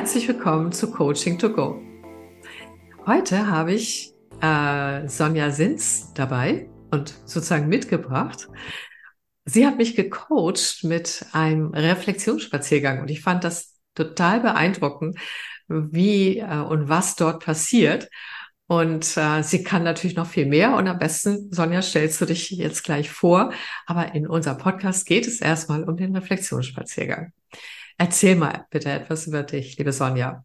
herzlich willkommen zu Coaching to Go. Heute habe ich äh, Sonja Sins dabei und sozusagen mitgebracht. Sie hat mich gecoacht mit einem Reflexionsspaziergang und ich fand das total beeindruckend, wie äh, und was dort passiert. Und äh, sie kann natürlich noch viel mehr. Und am besten, Sonja, stellst du dich jetzt gleich vor. Aber in unserem Podcast geht es erstmal um den Reflexionsspaziergang. Erzähl mal bitte etwas über dich, liebe Sonja.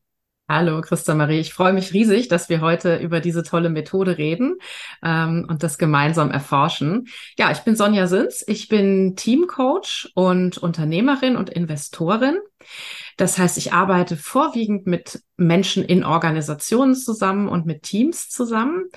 Hallo, Christa Marie. Ich freue mich riesig, dass wir heute über diese tolle Methode reden ähm, und das gemeinsam erforschen. Ja, ich bin Sonja Sins. Ich bin Teamcoach und Unternehmerin und Investorin. Das heißt, ich arbeite vorwiegend mit Menschen in Organisationen zusammen und mit Teams zusammen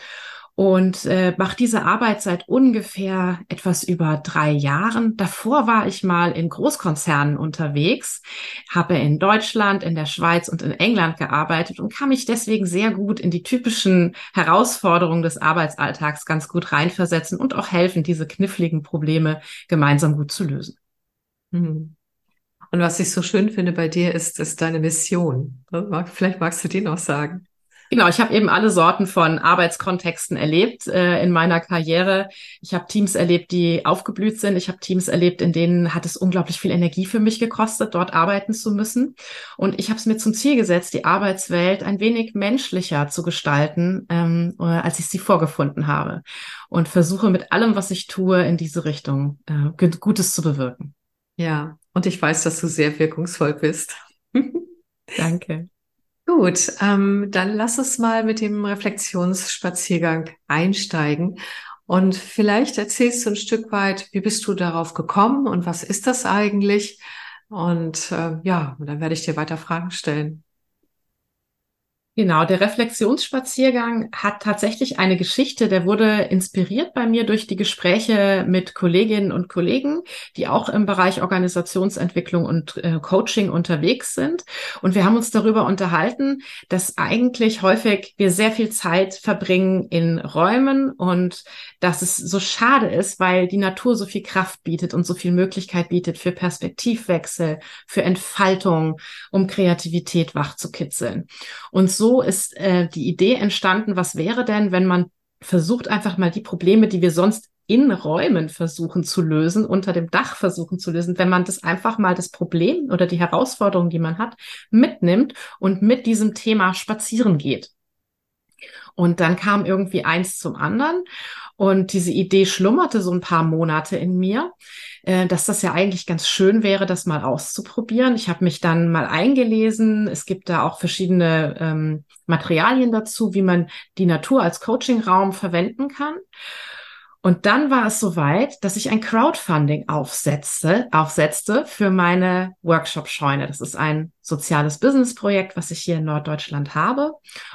und äh, mache diese Arbeit seit ungefähr etwas über drei Jahren. Davor war ich mal in Großkonzernen unterwegs, habe in Deutschland, in der Schweiz und in England gearbeitet und kann mich deswegen sehr gut in die typischen Herausforderungen des Arbeitsalltags ganz gut reinversetzen und auch helfen, diese kniffligen Probleme gemeinsam gut zu lösen. Mhm. Und was ich so schön finde bei dir ist, ist deine Mission. Vielleicht magst du die noch sagen. Genau, ich habe eben alle Sorten von Arbeitskontexten erlebt äh, in meiner Karriere. Ich habe Teams erlebt, die aufgeblüht sind. Ich habe Teams erlebt, in denen hat es unglaublich viel Energie für mich gekostet, dort arbeiten zu müssen. Und ich habe es mir zum Ziel gesetzt, die Arbeitswelt ein wenig menschlicher zu gestalten, ähm, äh, als ich sie vorgefunden habe. Und versuche mit allem, was ich tue, in diese Richtung äh, Gutes zu bewirken. Ja, und ich weiß, dass du sehr wirkungsvoll bist. Danke. Gut, ähm, dann lass uns mal mit dem Reflexionsspaziergang einsteigen. Und vielleicht erzählst du ein Stück weit, wie bist du darauf gekommen und was ist das eigentlich? Und äh, ja, dann werde ich dir weiter Fragen stellen. Genau, der Reflexionsspaziergang hat tatsächlich eine Geschichte, der wurde inspiriert bei mir durch die Gespräche mit Kolleginnen und Kollegen, die auch im Bereich Organisationsentwicklung und äh, Coaching unterwegs sind. Und wir haben uns darüber unterhalten, dass eigentlich häufig wir sehr viel Zeit verbringen in Räumen und dass es so schade ist, weil die Natur so viel Kraft bietet und so viel Möglichkeit bietet für Perspektivwechsel, für Entfaltung, um Kreativität wachzukitzeln. Und so so ist äh, die Idee entstanden, was wäre denn, wenn man versucht einfach mal die Probleme, die wir sonst in Räumen versuchen zu lösen, unter dem Dach versuchen zu lösen, wenn man das einfach mal das Problem oder die Herausforderung, die man hat, mitnimmt und mit diesem Thema spazieren geht. Und dann kam irgendwie eins zum anderen und diese Idee schlummerte so ein paar Monate in mir, äh, dass das ja eigentlich ganz schön wäre, das mal auszuprobieren. Ich habe mich dann mal eingelesen. Es gibt da auch verschiedene ähm, Materialien dazu, wie man die Natur als Coachingraum verwenden kann. Und dann war es soweit, dass ich ein Crowdfunding aufsetzte, aufsetzte für meine Workshop-Scheune. Das ist ein soziales Business-Projekt, was ich hier in Norddeutschland habe.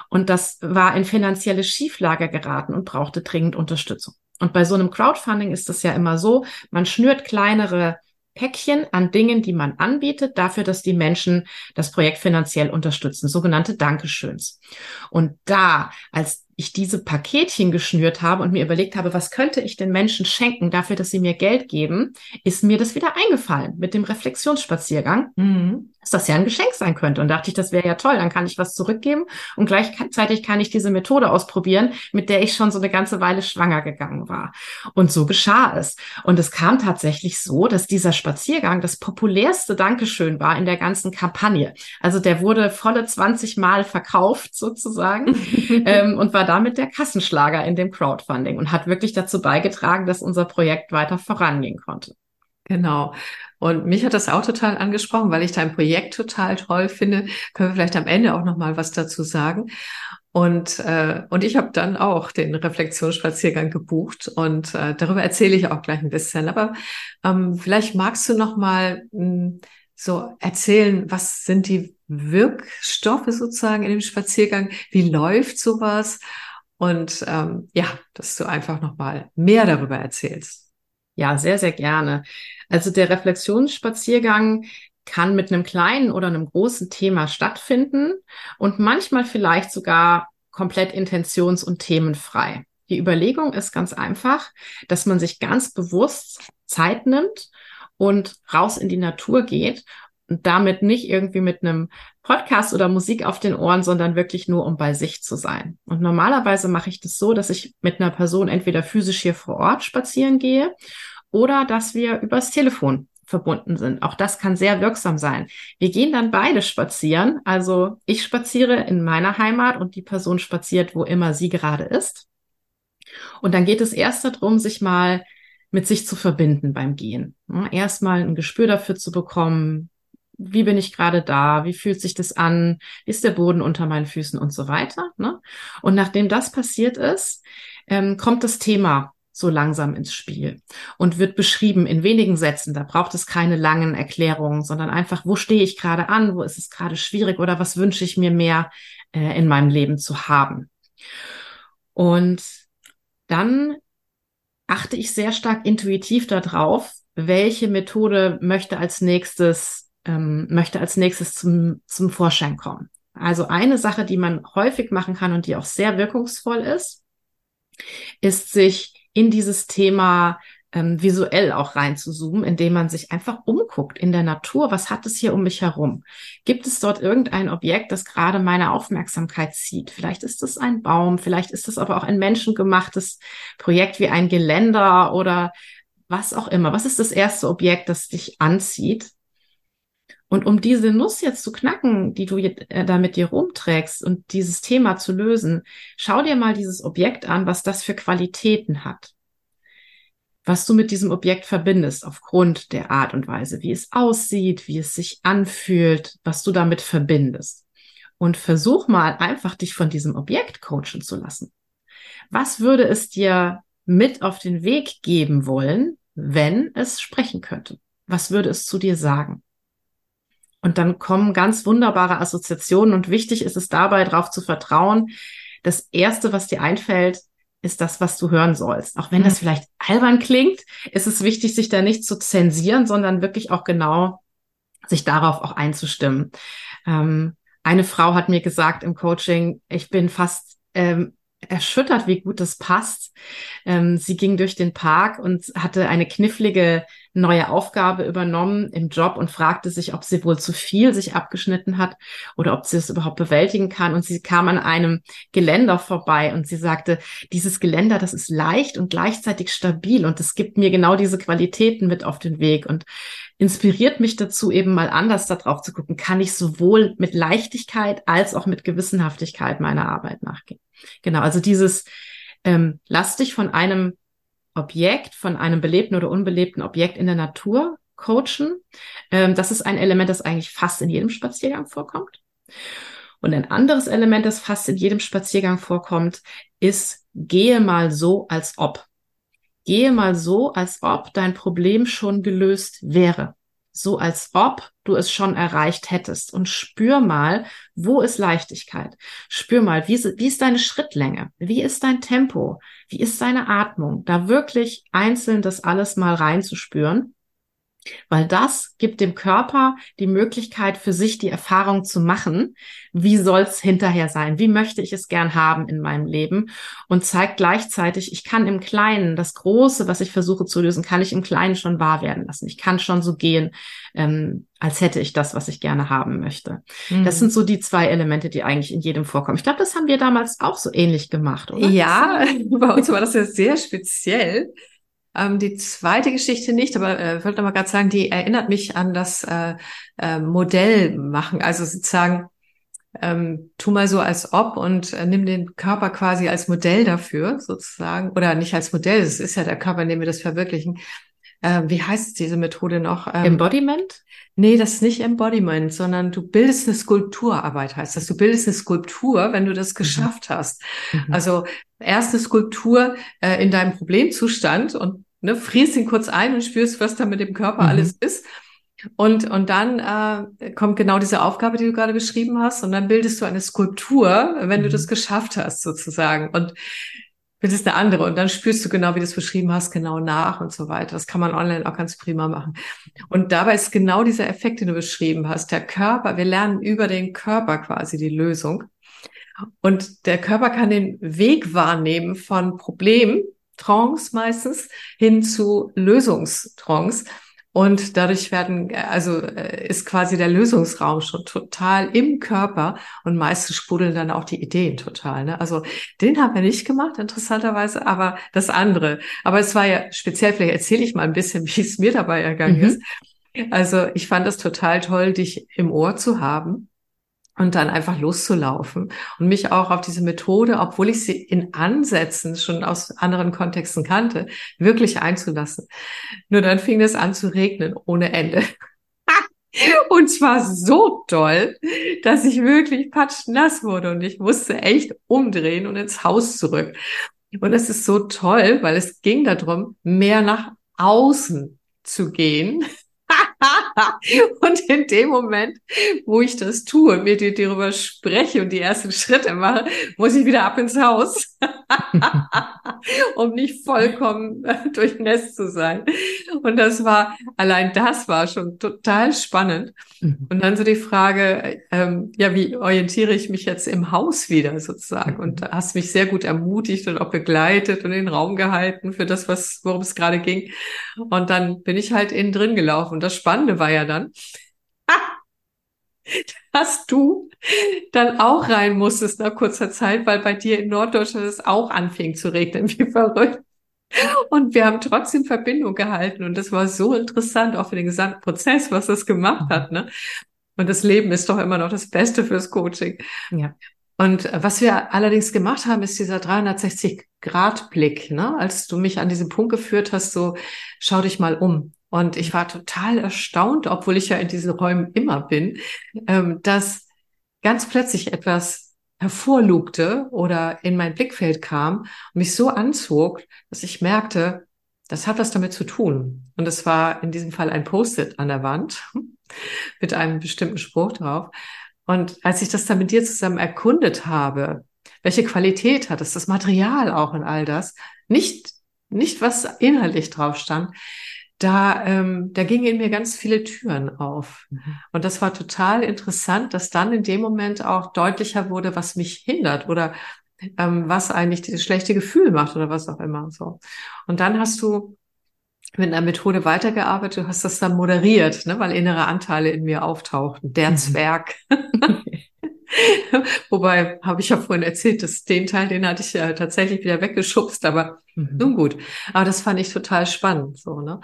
Und das war in finanzielle Schieflage geraten und brauchte dringend Unterstützung. Und bei so einem Crowdfunding ist das ja immer so, man schnürt kleinere Päckchen an Dingen, die man anbietet, dafür, dass die Menschen das Projekt finanziell unterstützen, sogenannte Dankeschöns. Und da, als ich diese Paketchen geschnürt habe und mir überlegt habe, was könnte ich den Menschen schenken dafür, dass sie mir Geld geben, ist mir das wieder eingefallen mit dem Reflexionsspaziergang, mhm. Dass das ja ein Geschenk sein könnte. Und dachte ich, das wäre ja toll, dann kann ich was zurückgeben und gleichzeitig kann ich diese Methode ausprobieren, mit der ich schon so eine ganze Weile schwanger gegangen war. Und so geschah es. Und es kam tatsächlich so, dass dieser Spaziergang das populärste Dankeschön war in der ganzen Kampagne. Also der wurde volle 20 Mal verkauft sozusagen ähm, und war war damit der Kassenschlager in dem Crowdfunding und hat wirklich dazu beigetragen, dass unser Projekt weiter vorangehen konnte. Genau. Und mich hat das auch total angesprochen, weil ich dein Projekt total toll finde. Können wir vielleicht am Ende auch noch mal was dazu sagen. Und äh, und ich habe dann auch den Reflexionsspaziergang gebucht und äh, darüber erzähle ich auch gleich ein bisschen. Aber ähm, vielleicht magst du noch mal mh, hm, so erzählen, was sind die Wirkstoffe sozusagen in dem Spaziergang? Wie läuft sowas? Und ähm, ja, dass du einfach nochmal mehr darüber erzählst. Ja, sehr, sehr gerne. Also der Reflexionsspaziergang kann mit einem kleinen oder einem großen Thema stattfinden und manchmal vielleicht sogar komplett intentions- und themenfrei. Die Überlegung ist ganz einfach, dass man sich ganz bewusst Zeit nimmt und raus in die Natur geht damit nicht irgendwie mit einem Podcast oder Musik auf den Ohren, sondern wirklich nur, um bei sich zu sein. Und normalerweise mache ich das so, dass ich mit einer Person entweder physisch hier vor Ort spazieren gehe oder dass wir übers Telefon verbunden sind. Auch das kann sehr wirksam sein. Wir gehen dann beide spazieren. Also ich spaziere in meiner Heimat und die Person spaziert, wo immer sie gerade ist. Und dann geht es erst darum, sich mal mit sich zu verbinden beim Gehen. Erstmal ein Gespür dafür zu bekommen, wie bin ich gerade da, wie fühlt sich das an, ist der Boden unter meinen Füßen und so weiter. Ne? Und nachdem das passiert ist, ähm, kommt das Thema so langsam ins Spiel und wird beschrieben in wenigen Sätzen. Da braucht es keine langen Erklärungen, sondern einfach, wo stehe ich gerade an, wo ist es gerade schwierig oder was wünsche ich mir mehr äh, in meinem Leben zu haben. Und dann achte ich sehr stark intuitiv darauf, welche Methode möchte als nächstes ähm, möchte als nächstes zum zum Vorschein kommen. Also eine Sache, die man häufig machen kann und die auch sehr wirkungsvoll ist, ist sich in dieses Thema ähm, visuell auch reinzuzoomen, indem man sich einfach umguckt in der Natur. Was hat es hier um mich herum? Gibt es dort irgendein Objekt, das gerade meine Aufmerksamkeit zieht? Vielleicht ist es ein Baum, vielleicht ist es aber auch ein menschengemachtes Projekt wie ein Geländer oder was auch immer. Was ist das erste Objekt, das dich anzieht? Und um diese Nuss jetzt zu knacken, die du äh, da mit dir rumträgst und dieses Thema zu lösen, schau dir mal dieses Objekt an, was das für Qualitäten hat. Was du mit diesem Objekt verbindest aufgrund der Art und Weise, wie es aussieht, wie es sich anfühlt, was du damit verbindest. Und versuch mal einfach dich von diesem Objekt coachen zu lassen. Was würde es dir mit auf den Weg geben wollen, wenn es sprechen könnte? Was würde es zu dir sagen? Und dann kommen ganz wunderbare Assoziationen und wichtig ist es dabei, darauf zu vertrauen. Das erste, was dir einfällt, ist das, was du hören sollst. Auch wenn mhm. das vielleicht albern klingt, ist es wichtig, sich da nicht zu zensieren, sondern wirklich auch genau sich darauf auch einzustimmen. Ähm, eine Frau hat mir gesagt im Coaching, ich bin fast ähm, erschüttert, wie gut das passt. Ähm, sie ging durch den Park und hatte eine knifflige neue Aufgabe übernommen im Job und fragte sich, ob sie wohl zu viel sich abgeschnitten hat oder ob sie es überhaupt bewältigen kann. Und sie kam an einem Geländer vorbei und sie sagte, dieses Geländer, das ist leicht und gleichzeitig stabil und es gibt mir genau diese Qualitäten mit auf den Weg und inspiriert mich dazu, eben mal anders darauf zu gucken, kann ich sowohl mit Leichtigkeit als auch mit Gewissenhaftigkeit meiner Arbeit nachgehen. Genau, also dieses ähm, lass dich von einem Objekt, von einem belebten oder unbelebten Objekt in der Natur coachen. Ähm, das ist ein Element, das eigentlich fast in jedem Spaziergang vorkommt. Und ein anderes Element, das fast in jedem Spaziergang vorkommt, ist, gehe mal so, als ob. Gehe mal so, als ob dein Problem schon gelöst wäre so als ob du es schon erreicht hättest und spür mal, wo ist Leichtigkeit? Spür mal, wie ist, wie ist deine Schrittlänge? Wie ist dein Tempo? Wie ist deine Atmung? Da wirklich einzeln das alles mal reinzuspüren weil das gibt dem Körper die Möglichkeit für sich die Erfahrung zu machen, wie soll's hinterher sein, wie möchte ich es gern haben in meinem Leben und zeigt gleichzeitig, ich kann im Kleinen, das Große, was ich versuche zu lösen, kann ich im Kleinen schon wahr werden lassen. Ich kann schon so gehen, ähm, als hätte ich das, was ich gerne haben möchte. Mhm. Das sind so die zwei Elemente, die eigentlich in jedem vorkommen. Ich glaube, das haben wir damals auch so ähnlich gemacht, oder? Ja, bei uns war das ja sehr speziell. Ähm, die zweite Geschichte nicht, aber äh, ich wollte noch mal gerade sagen, die erinnert mich an das äh, äh, Modell machen. Also sozusagen, ähm, tu mal so als ob und äh, nimm den Körper quasi als Modell dafür, sozusagen. Oder nicht als Modell, es ist ja der Körper, in dem wir das verwirklichen. Ähm, wie heißt diese Methode noch? Ähm, Embodiment? Nee, das ist nicht Embodiment, sondern du bildest eine Skulpturarbeit, heißt das. Du bildest eine Skulptur, wenn du das mhm. geschafft hast. Mhm. Also erst eine Skulptur äh, in deinem Problemzustand und ne, frierst ihn kurz ein und spürst, was da mit dem Körper mhm. alles ist. Und, und dann äh, kommt genau diese Aufgabe, die du gerade beschrieben hast, und dann bildest du eine Skulptur, wenn du mhm. das geschafft hast, sozusagen. Und bildest eine andere. Und dann spürst du genau, wie du es beschrieben hast, genau nach und so weiter. Das kann man online auch ganz prima machen. Und dabei ist genau dieser Effekt, den du beschrieben hast. Der Körper, wir lernen über den Körper quasi die Lösung. Und der Körper kann den Weg wahrnehmen von Problem, Trance meistens, hin zu Lösungstrance. Und dadurch werden, also äh, ist quasi der Lösungsraum schon total im Körper und meistens sprudeln dann auch die Ideen total. Ne? Also den haben wir nicht gemacht, interessanterweise, aber das andere. Aber es war ja speziell, vielleicht erzähle ich mal ein bisschen, wie es mir dabei ergangen mhm. ist. Also ich fand es total toll, dich im Ohr zu haben und dann einfach loszulaufen und mich auch auf diese Methode, obwohl ich sie in Ansätzen schon aus anderen Kontexten kannte, wirklich einzulassen. Nur dann fing es an zu regnen ohne Ende. Und zwar so doll, dass ich wirklich patschnass wurde und ich musste echt umdrehen und ins Haus zurück. Und es ist so toll, weil es ging darum, mehr nach außen zu gehen und in dem Moment, wo ich das tue, mir die, darüber spreche und die ersten Schritte mache, muss ich wieder ab ins Haus, um nicht vollkommen durchnässt zu sein. Und das war, allein das war schon total spannend. Mhm. Und dann so die Frage, ähm, ja, wie orientiere ich mich jetzt im Haus wieder sozusagen? Und da hast mich sehr gut ermutigt und auch begleitet und den Raum gehalten für das, was, worum es gerade ging. Und dann bin ich halt innen drin gelaufen. Und das Spannende war ja dann, dass du dann auch rein musstest nach kurzer Zeit, weil bei dir in Norddeutschland es auch anfing zu regnen, wie verrückt. Und wir haben trotzdem Verbindung gehalten und das war so interessant, auch für den gesamten Prozess, was das gemacht hat. Ne? Und das Leben ist doch immer noch das Beste fürs Coaching. Ja. Und was wir allerdings gemacht haben, ist dieser 360-Grad-Blick, ne? als du mich an diesen Punkt geführt hast, so schau dich mal um. Und ich war total erstaunt, obwohl ich ja in diesen Räumen immer bin, ähm, dass ganz plötzlich etwas hervorlugte oder in mein Blickfeld kam und mich so anzog, dass ich merkte, das hat was damit zu tun. Und es war in diesem Fall ein Post-it an der Wand mit einem bestimmten Spruch drauf. Und als ich das dann mit dir zusammen erkundet habe, welche Qualität hat es, das Material auch und all das, nicht, nicht was inhaltlich drauf stand, da, ähm, da gingen in mir ganz viele Türen auf. Und das war total interessant, dass dann in dem Moment auch deutlicher wurde, was mich hindert oder ähm, was eigentlich dieses schlechte Gefühl macht oder was auch immer. So. Und dann hast du mit einer Methode weitergearbeitet, du hast das dann moderiert, ne, weil innere Anteile in mir auftauchten. Der mhm. Zwerg. Wobei, habe ich ja vorhin erzählt, dass den Teil, den hatte ich ja tatsächlich wieder weggeschubst, aber mhm. nun gut. Aber das fand ich total spannend, so, ne?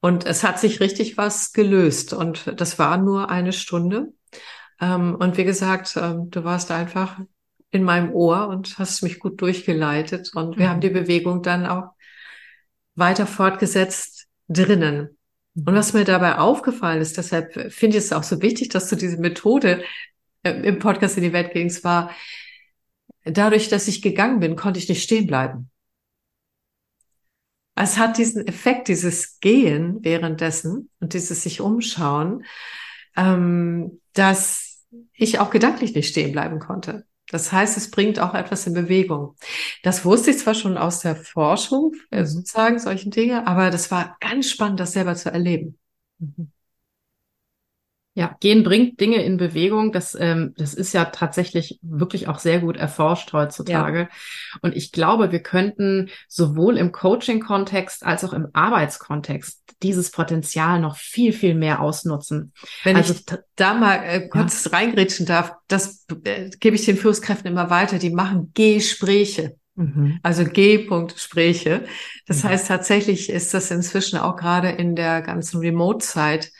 Und es hat sich richtig was gelöst und das war nur eine Stunde. Ähm, und wie gesagt, ähm, du warst einfach in meinem Ohr und hast mich gut durchgeleitet und wir mhm. haben die Bewegung dann auch weiter fortgesetzt drinnen. Und mhm. was mir dabei aufgefallen ist, deshalb finde ich es auch so wichtig, dass du diese Methode im Podcast in die Welt gingst, war, dadurch, dass ich gegangen bin, konnte ich nicht stehen bleiben. Es hat diesen Effekt, dieses Gehen währenddessen und dieses sich umschauen, ähm, dass ich auch gedanklich nicht stehen bleiben konnte. Das heißt, es bringt auch etwas in Bewegung. Das wusste ich zwar schon aus der Forschung, äh, sozusagen, solchen Dinge, aber das war ganz spannend, das selber zu erleben. Mhm. Ja, Gehen bringt Dinge in Bewegung. Das, ähm, das ist ja tatsächlich wirklich auch sehr gut erforscht heutzutage. Ja. Und ich glaube, wir könnten sowohl im Coaching-Kontext als auch im Arbeitskontext dieses Potenzial noch viel, viel mehr ausnutzen. Wenn also, ich da mal äh, kurz ja. reingrätschen darf, das äh, gebe ich den Führungskräften immer weiter. Die machen Gespräche. Mhm. Also G-Punkt-Gespräche. Das mhm. heißt, tatsächlich ist das inzwischen auch gerade in der ganzen Remote-Zeit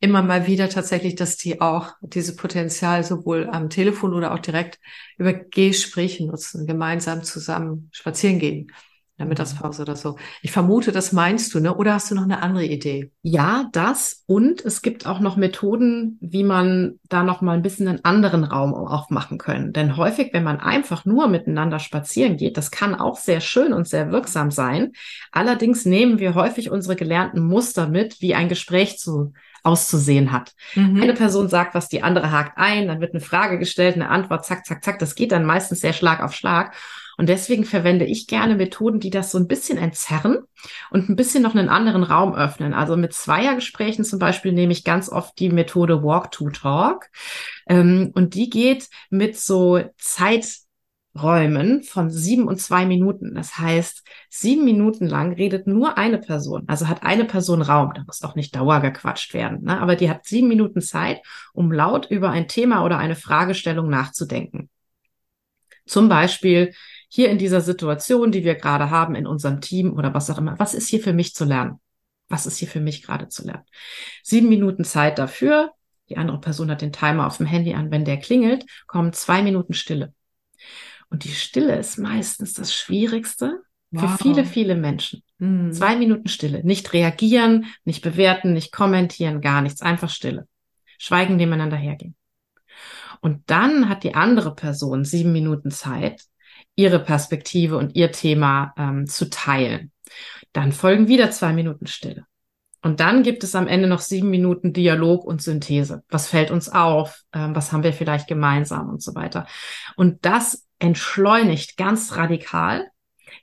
immer mal wieder tatsächlich, dass die auch diese Potenzial sowohl am Telefon oder auch direkt über Gespräche nutzen, gemeinsam zusammen spazieren gehen. In der mhm. Mittagspause oder so. Ich vermute, das meinst du, ne? Oder hast du noch eine andere Idee? Ja, das. Und es gibt auch noch Methoden, wie man da noch mal ein bisschen einen anderen Raum aufmachen können. Denn häufig, wenn man einfach nur miteinander spazieren geht, das kann auch sehr schön und sehr wirksam sein. Allerdings nehmen wir häufig unsere gelernten Muster mit, wie ein Gespräch zu auszusehen hat. Mhm. Eine Person sagt was, die andere hakt ein, dann wird eine Frage gestellt, eine Antwort, zack, zack, zack. Das geht dann meistens sehr Schlag auf Schlag. Und deswegen verwende ich gerne Methoden, die das so ein bisschen entzerren und ein bisschen noch einen anderen Raum öffnen. Also mit Zweiergesprächen zum Beispiel nehme ich ganz oft die Methode Walk to Talk. Ähm, und die geht mit so Zeit Räumen von sieben und zwei Minuten. Das heißt, sieben Minuten lang redet nur eine Person. Also hat eine Person Raum. Da muss auch nicht Dauer gequatscht werden. Ne? Aber die hat sieben Minuten Zeit, um laut über ein Thema oder eine Fragestellung nachzudenken. Zum Beispiel hier in dieser Situation, die wir gerade haben in unserem Team oder was auch immer. Was ist hier für mich zu lernen? Was ist hier für mich gerade zu lernen? Sieben Minuten Zeit dafür. Die andere Person hat den Timer auf dem Handy an. Wenn der klingelt, kommen zwei Minuten Stille. Und die Stille ist meistens das Schwierigste wow. für viele, viele Menschen. Mhm. Zwei Minuten Stille. Nicht reagieren, nicht bewerten, nicht kommentieren, gar nichts. Einfach Stille. Schweigen nebeneinander hergehen. Und dann hat die andere Person sieben Minuten Zeit, ihre Perspektive und ihr Thema ähm, zu teilen. Dann folgen wieder zwei Minuten Stille. Und dann gibt es am Ende noch sieben Minuten Dialog und Synthese. Was fällt uns auf? Ähm, was haben wir vielleicht gemeinsam und so weiter. Und das entschleunigt ganz radikal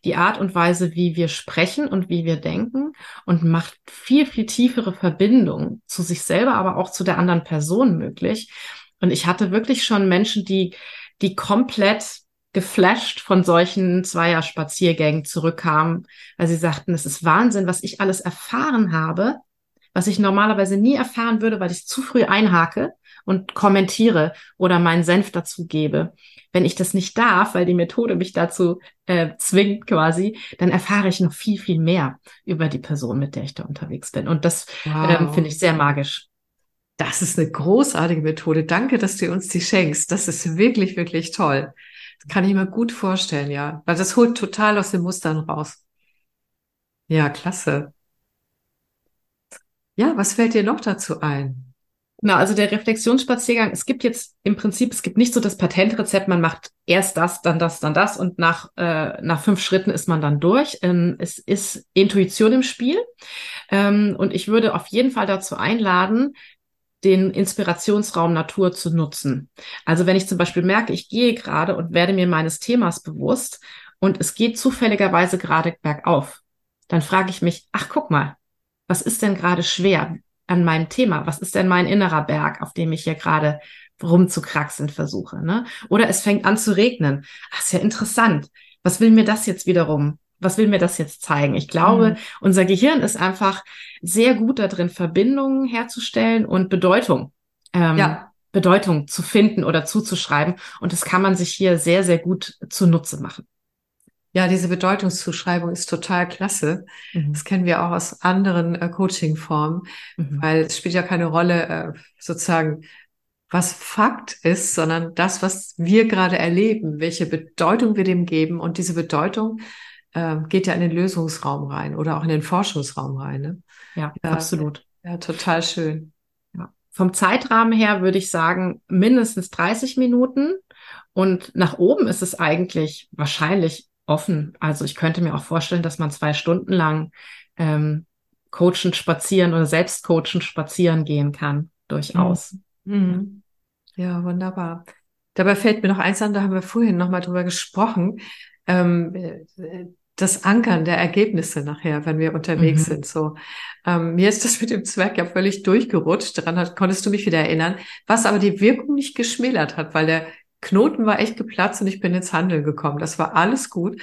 die Art und Weise, wie wir sprechen und wie wir denken und macht viel, viel tiefere Verbindungen zu sich selber, aber auch zu der anderen Person möglich. Und ich hatte wirklich schon Menschen, die, die komplett geflasht von solchen Zweier-Spaziergängen zurückkamen, weil sie sagten, es ist Wahnsinn, was ich alles erfahren habe, was ich normalerweise nie erfahren würde, weil ich zu früh einhake und kommentiere oder meinen Senf dazu gebe. Wenn ich das nicht darf, weil die Methode mich dazu äh, zwingt quasi, dann erfahre ich noch viel, viel mehr über die Person, mit der ich da unterwegs bin. Und das wow. ähm, finde ich sehr magisch. Das ist eine großartige Methode. Danke, dass du uns die schenkst. Das ist wirklich, wirklich toll. Kann ich mir gut vorstellen, ja. Weil das holt total aus den Mustern raus. Ja, klasse. Ja, was fällt dir noch dazu ein? Na, also der Reflexionsspaziergang, es gibt jetzt im Prinzip, es gibt nicht so das Patentrezept, man macht erst das, dann das, dann das und nach, äh, nach fünf Schritten ist man dann durch. Ähm, es ist Intuition im Spiel. Ähm, und ich würde auf jeden Fall dazu einladen, den Inspirationsraum Natur zu nutzen. Also wenn ich zum Beispiel merke, ich gehe gerade und werde mir meines Themas bewusst und es geht zufälligerweise gerade bergauf, dann frage ich mich, ach guck mal, was ist denn gerade schwer an meinem Thema? Was ist denn mein innerer Berg, auf dem ich hier gerade rumzukraxeln versuche? Ne? Oder es fängt an zu regnen. Ach, ist ja interessant. Was will mir das jetzt wiederum was will mir das jetzt zeigen? Ich glaube, mhm. unser Gehirn ist einfach sehr gut darin, Verbindungen herzustellen und Bedeutung. Ähm, ja. Bedeutung zu finden oder zuzuschreiben. Und das kann man sich hier sehr, sehr gut zunutze machen. Ja, diese Bedeutungszuschreibung ist total klasse. Mhm. Das kennen wir auch aus anderen äh, Coaching-Formen, mhm. weil es spielt ja keine Rolle, äh, sozusagen, was Fakt ist, sondern das, was wir gerade erleben, welche Bedeutung wir dem geben. Und diese Bedeutung äh, geht ja in den Lösungsraum rein oder auch in den Forschungsraum rein. Ne? Ja, ja, absolut. Ja, total schön. Ja. Vom Zeitrahmen her würde ich sagen, mindestens 30 Minuten. Und nach oben ist es eigentlich wahrscheinlich offen. Also ich könnte mir auch vorstellen, dass man zwei Stunden lang ähm, coachend spazieren oder selbst coachend spazieren gehen kann. Durchaus. Mhm. mhm. Ja, wunderbar. Dabei fällt mir noch eins an, da haben wir vorhin nochmal drüber gesprochen. Ähm, äh, das Ankern der Ergebnisse nachher, wenn wir unterwegs mhm. sind. So, ähm, mir ist das mit dem Zwerg ja völlig durchgerutscht. Daran hat, konntest du mich wieder erinnern, was aber die Wirkung nicht geschmälert hat, weil der Knoten war echt geplatzt und ich bin ins Handeln gekommen. Das war alles gut.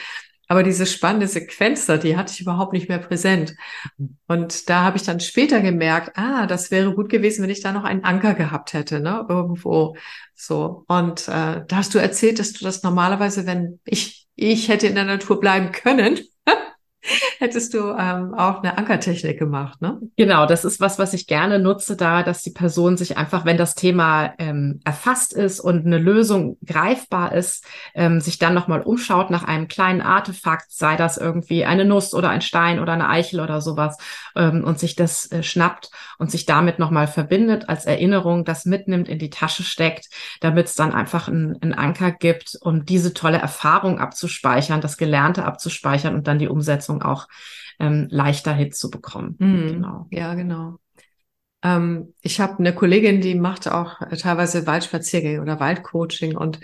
Aber diese spannende Sequenz da, die hatte ich überhaupt nicht mehr präsent. Und da habe ich dann später gemerkt, ah, das wäre gut gewesen, wenn ich da noch einen Anker gehabt hätte, ne, irgendwo. So. Und äh, da hast du erzählt, dass du das normalerweise, wenn ich ich hätte in der Natur bleiben können, hättest du ähm, auch eine Ankertechnik gemacht, ne? Genau, das ist was, was ich gerne nutze, da, dass die Person sich einfach, wenn das Thema ähm, erfasst ist und eine Lösung greifbar ist, ähm, sich dann nochmal umschaut nach einem kleinen Artefakt, sei das irgendwie eine Nuss oder ein Stein oder eine Eichel oder sowas, ähm, und sich das äh, schnappt und sich damit nochmal verbindet als Erinnerung, das mitnimmt, in die Tasche steckt, damit es dann einfach einen Anker gibt, um diese tolle Erfahrung abzuspeichern, das Gelernte abzuspeichern und dann die Umsetzung auch ähm, leichter hinzubekommen. Mhm. Genau. Ja, genau. Ähm, ich habe eine Kollegin, die macht auch teilweise Waldspaziergänge oder Waldcoaching und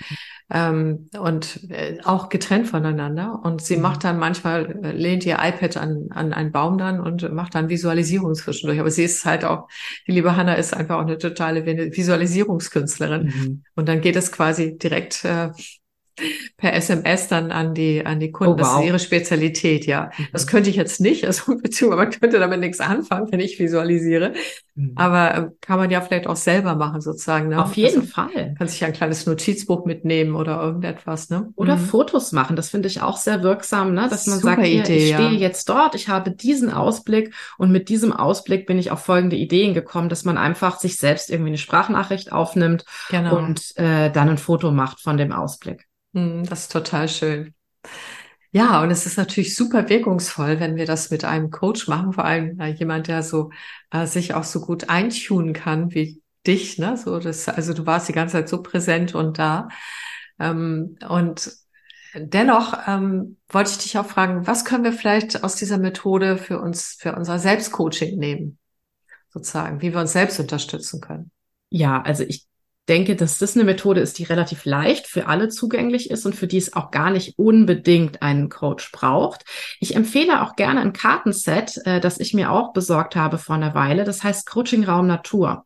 ähm, und äh, auch getrennt voneinander. Und sie mhm. macht dann manchmal, äh, lehnt ihr iPad an, an einen Baum dann und macht dann Visualisierung zwischendurch. Aber sie ist halt auch, die liebe Hanna ist einfach auch eine totale Visualisierungskünstlerin. Mhm. Und dann geht es quasi direkt äh, per SMS dann an die, an die Kunden. Oh, Das wow. ist ihre Spezialität, ja. Mhm. Das könnte ich jetzt nicht, also beziehungsweise man könnte damit nichts anfangen, wenn ich visualisiere. Mhm. Aber ähm, kann man ja vielleicht auch selber machen, sozusagen. Ne? Auf jeden also, Fall. Kann sich ein kleines Notizbuch mitnehmen oder irgendetwas, ne? Oder Mhm. Fotos machen, das finde ich auch sehr wirksam, ne? dass man Super sagt, hier, Idee, ich stehe ja. jetzt dort, ich habe diesen Ausblick und mit diesem Ausblick bin ich auf folgende Ideen gekommen, dass man einfach sich selbst irgendwie eine Sprachnachricht aufnimmt Genau. und äh, dann ein Foto macht von dem Ausblick. Hm, Das ist total schön. Ja, und es ist natürlich super wirkungsvoll, wenn wir das mit einem Coach machen, vor allem äh, jemand, der so äh, sich auch so gut eintunen kann wie dich, ne? So das, also du warst die ganze Zeit so präsent und da. Ähm, und dennoch ähm, wollte ich dich auch fragen, was können wir vielleicht aus dieser Methode für uns, für unser Selbstcoaching nehmen, sozusagen, wie wir uns selbst unterstützen können. Ja, also ich denke, dass das eine Methode ist, die relativ leicht für alle zugänglich ist und für die es auch gar nicht unbedingt einen Coach braucht. Ich empfehle auch gerne ein Kartenset, äh, das ich mir auch besorgt habe vor einer Weile. Das heißt Coaching Raum Natur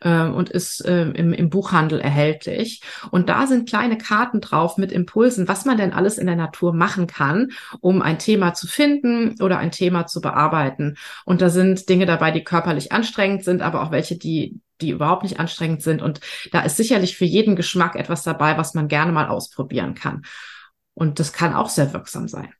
äh, und ist äh, im, im Buchhandel erhältlich. Und da sind kleine Karten drauf mit Impulsen, was man denn alles in der Natur machen kann, um ein Thema zu finden oder ein Thema zu bearbeiten. Und da sind Dinge dabei, die körperlich anstrengend sind, aber auch welche, die die überhaupt nicht anstrengend sind. Und da ist sicherlich für jeden Geschmack etwas dabei, was man gerne mal ausprobieren kann. Und das kann auch sehr wirksam sein.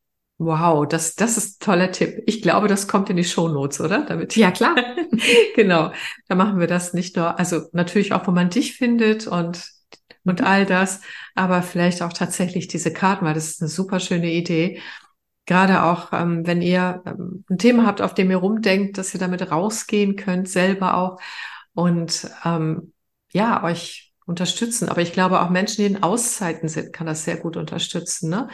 Wow, das, das ist ein toller Tipp. Ich glaube, das kommt in die Shownotes, oder? Damit Ja, klar. genau. Da machen wir das nicht nur, also natürlich auch, wo man dich findet und, und Mhm. all das, aber vielleicht auch tatsächlich diese Karten, weil das ist eine super schöne Idee. Gerade auch, ähm, wenn ihr ähm, ein Thema habt, auf dem ihr rumdenkt, dass ihr damit rausgehen könnt, selber auch und ähm, ja, euch unterstützen. Aber ich glaube, auch Menschen, die in Auszeiten sind, kann das sehr gut unterstützen, ne?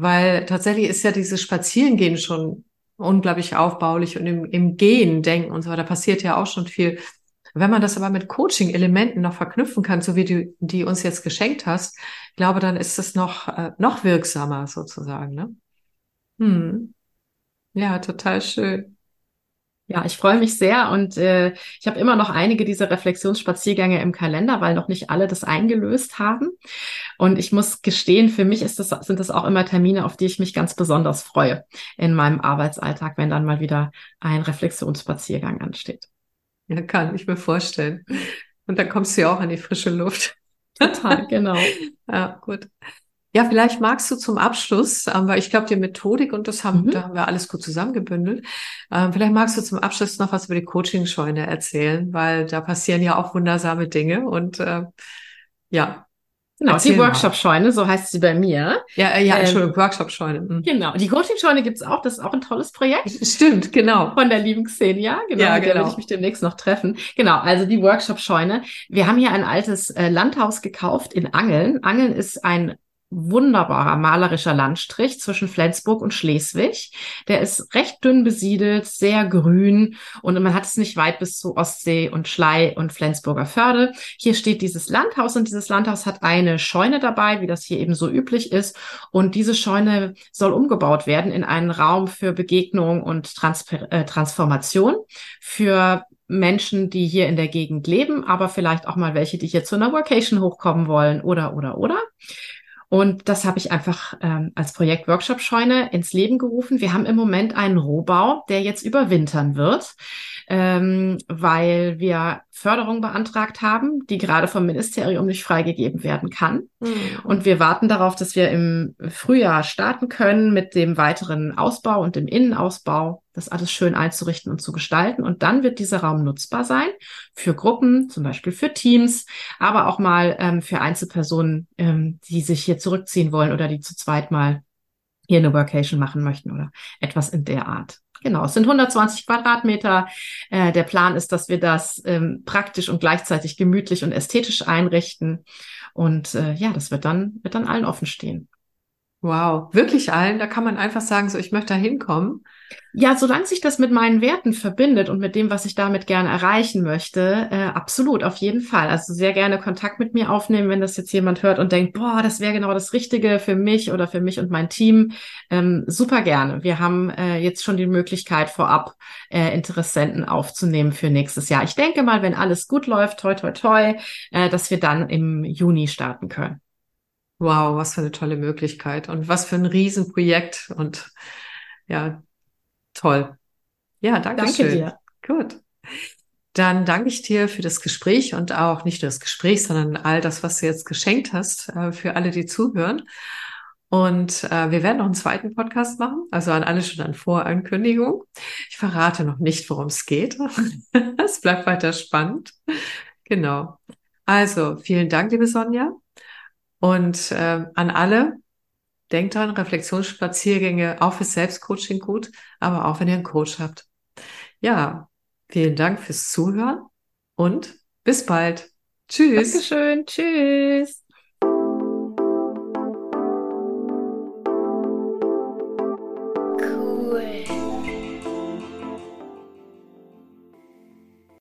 Weil tatsächlich ist ja dieses Spazierengehen schon unglaublich aufbaulich und im, im Gehen denken und so weiter passiert ja auch schon viel. Wenn man das aber mit Coaching-Elementen noch verknüpfen kann, so wie du die uns jetzt geschenkt hast, glaube, dann ist es noch, äh, noch wirksamer sozusagen, ne? Hm. Ja, total schön. Ja, ich freue mich sehr und äh, ich habe immer noch einige dieser Reflexionsspaziergänge im Kalender, weil noch nicht alle das eingelöst haben. Und ich muss gestehen, für mich ist das, sind das auch immer Termine, auf die ich mich ganz besonders freue in meinem Arbeitsalltag, wenn dann mal wieder ein Reflexionsspaziergang ansteht. Ja, kann ich mir vorstellen. Und dann kommst du ja auch an die frische Luft. Total, genau. Ja, gut. Ja, vielleicht magst du zum Abschluss, ähm, weil ich glaube, die Methodik und das haben, Mhm. da haben wir alles gut zusammengebündelt. Ähm, vielleicht magst du zum Abschluss noch was über die Coaching-Scheune erzählen, weil da passieren ja auch wundersame Dinge und äh, ja. Genau, die. Workshop-Scheune, so heißt sie bei mir. Ja, äh, ja, Ähm, Entschuldigung, Workshop-Scheune. Mhm. Genau, die Coaching-Scheune gibt's auch, das ist auch ein tolles Projekt. Stimmt, genau. Von der lieben Xenia, genau, Ja, mit der genau. werde ich mich demnächst noch treffen. Genau, also die Workshop-Scheune. Wir haben hier ein altes äh, Landhaus gekauft in Angeln. Angeln ist ein wunderbarer malerischer Landstrich zwischen Flensburg und Schleswig. Der ist recht dünn besiedelt, sehr grün und man hat es nicht weit bis zu Ostsee und Schlei und Flensburger Förde. Hier steht dieses Landhaus und dieses Landhaus hat eine Scheune dabei, wie das hier eben so üblich ist. Und diese Scheune soll umgebaut werden in einen Raum für Begegnung und Transper äh, Transformation für Menschen, die hier in der Gegend leben, aber vielleicht auch mal welche, die hier zu einer Workation hochkommen wollen oder, oder, oder. Und das habe ich einfach ähm, als Projekt Workshop Scheune ins Leben gerufen. Wir haben im Moment einen Rohbau, der jetzt überwintern wird, ähm, weil wir Förderung beantragt haben, die gerade vom Ministerium nicht freigegeben werden kann. Mhm. Und wir warten darauf, dass wir im Frühjahr starten können mit dem weiteren Ausbau und dem Innenausbau, das alles schön einzurichten und zu gestalten. Und dann wird dieser Raum nutzbar sein für Gruppen, zum Beispiel für Teams, aber auch mal ähm, für Einzelpersonen, ähm, die sich hier zurückziehen wollen oder die zu zweit mal hier eine Workation machen möchten oder etwas in der Art. Genau, es sind 120 Quadratmeter. Äh, der Plan ist, dass wir das ähm, praktisch und gleichzeitig gemütlich und ästhetisch einrichten. Und äh, ja, das wird dann, wird dann allen offen stehen. Wow, wirklich allen. Da kann man einfach sagen, so ich möchte da hinkommen. Ja, solange sich das mit meinen Werten verbindet und mit dem, was ich damit gerne erreichen möchte, äh, absolut, auf jeden Fall. Also sehr gerne Kontakt mit mir aufnehmen, wenn das jetzt jemand hört und denkt, boah, das wäre genau das Richtige für mich oder für mich und mein Team. Ähm, super gerne. Wir haben äh, jetzt schon die Möglichkeit, vorab äh, Interessenten aufzunehmen für nächstes Jahr. Ich denke mal, wenn alles gut läuft, toi, toi, toi, äh, dass wir dann im Juni starten können. Wow, was für eine tolle Möglichkeit und was für ein Riesenprojekt und ja, toll. Ja, danke, danke schön. dir. Gut. Dann danke ich dir für das Gespräch und auch nicht nur das Gespräch, sondern all das, was du jetzt geschenkt hast, äh, für alle, die zuhören. Und äh, wir werden noch einen zweiten Podcast machen, also an alle schon an Vorankündigung. Ich verrate noch nicht, worum es geht. es bleibt weiter spannend. Genau. Also vielen Dank, liebe Sonja. Und äh, an alle, denkt dran, Reflexionsspaziergänge auch für Selbstcoaching gut, aber auch wenn ihr einen Coach habt. Ja, vielen Dank fürs Zuhören und bis bald. Tschüss. Dankeschön. Tschüss.